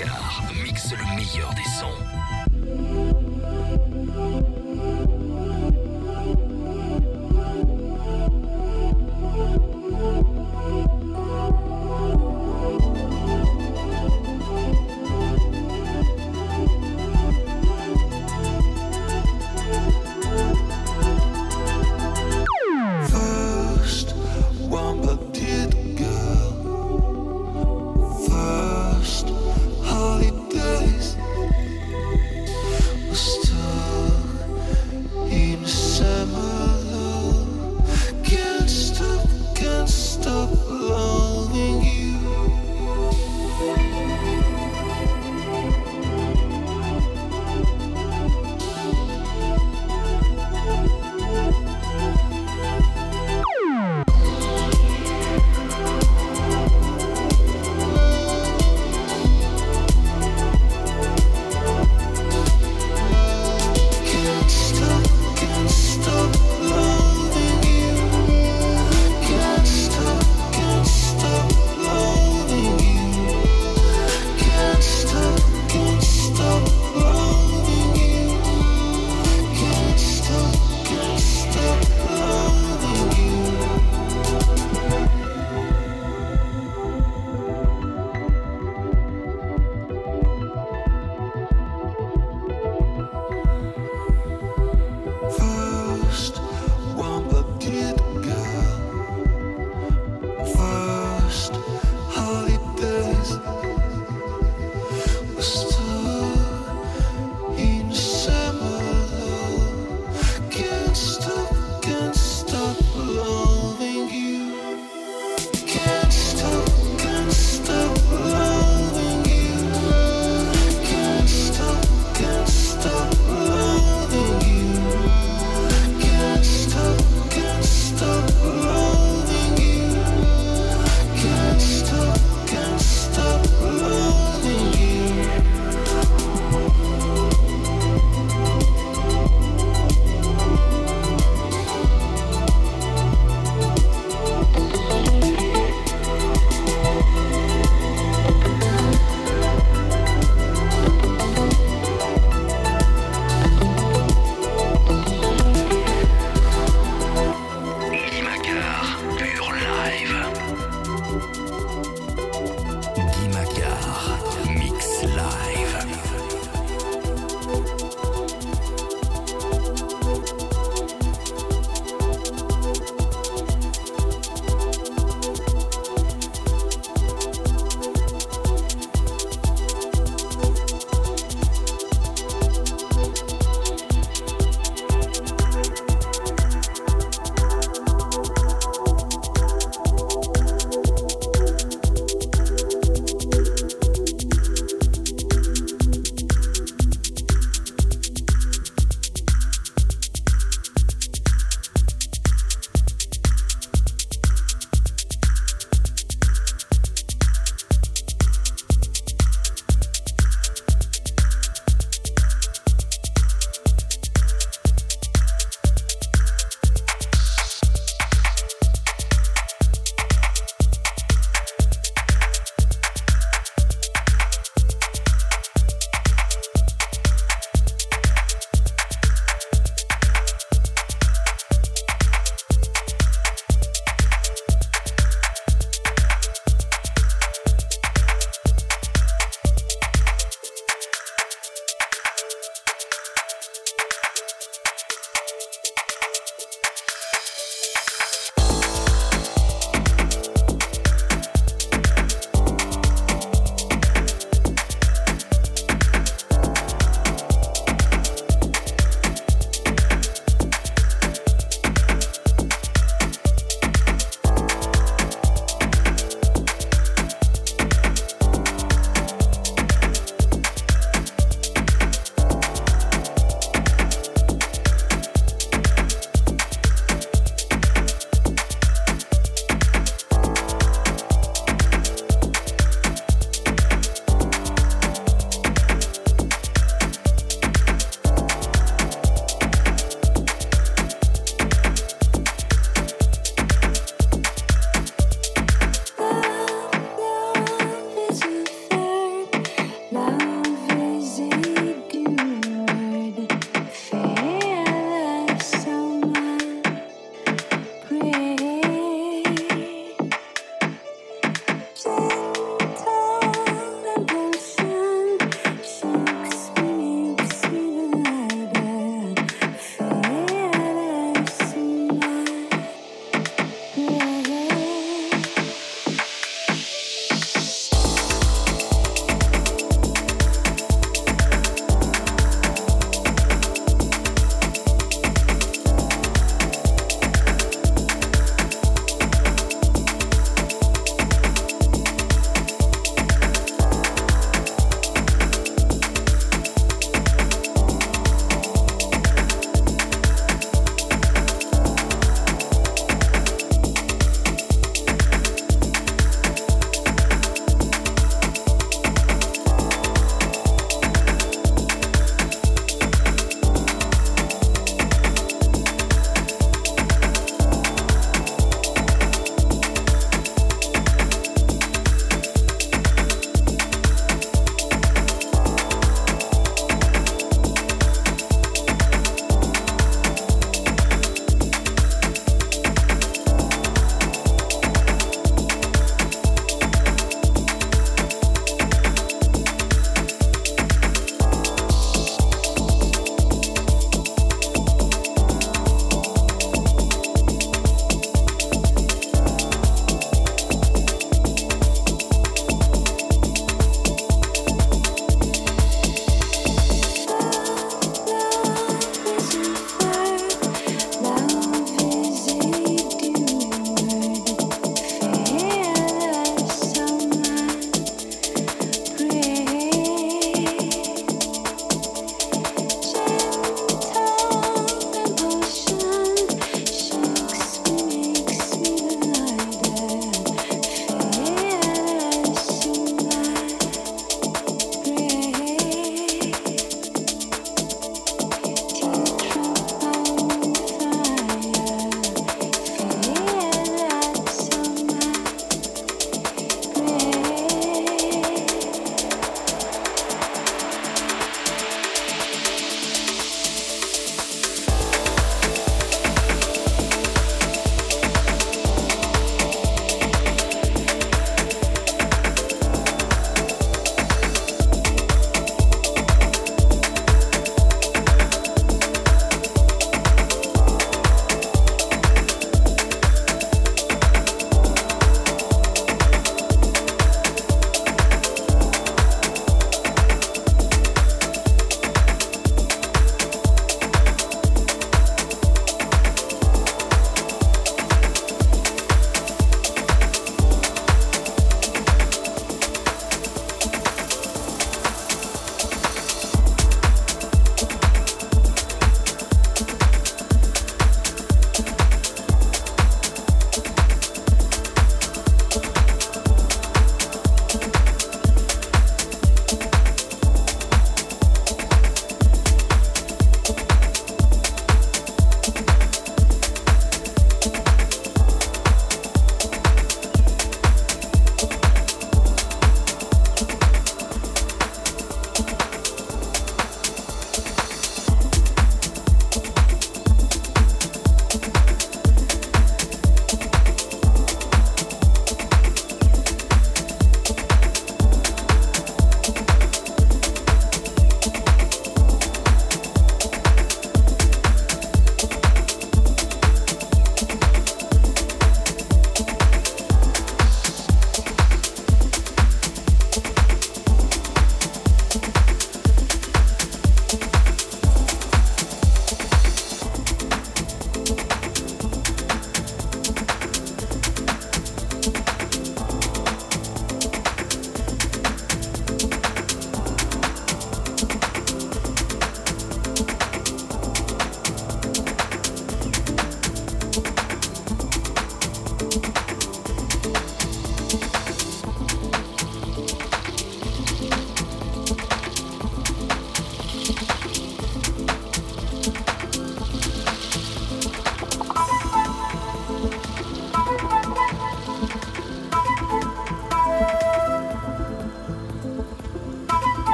Car mixe le meilleur des sons.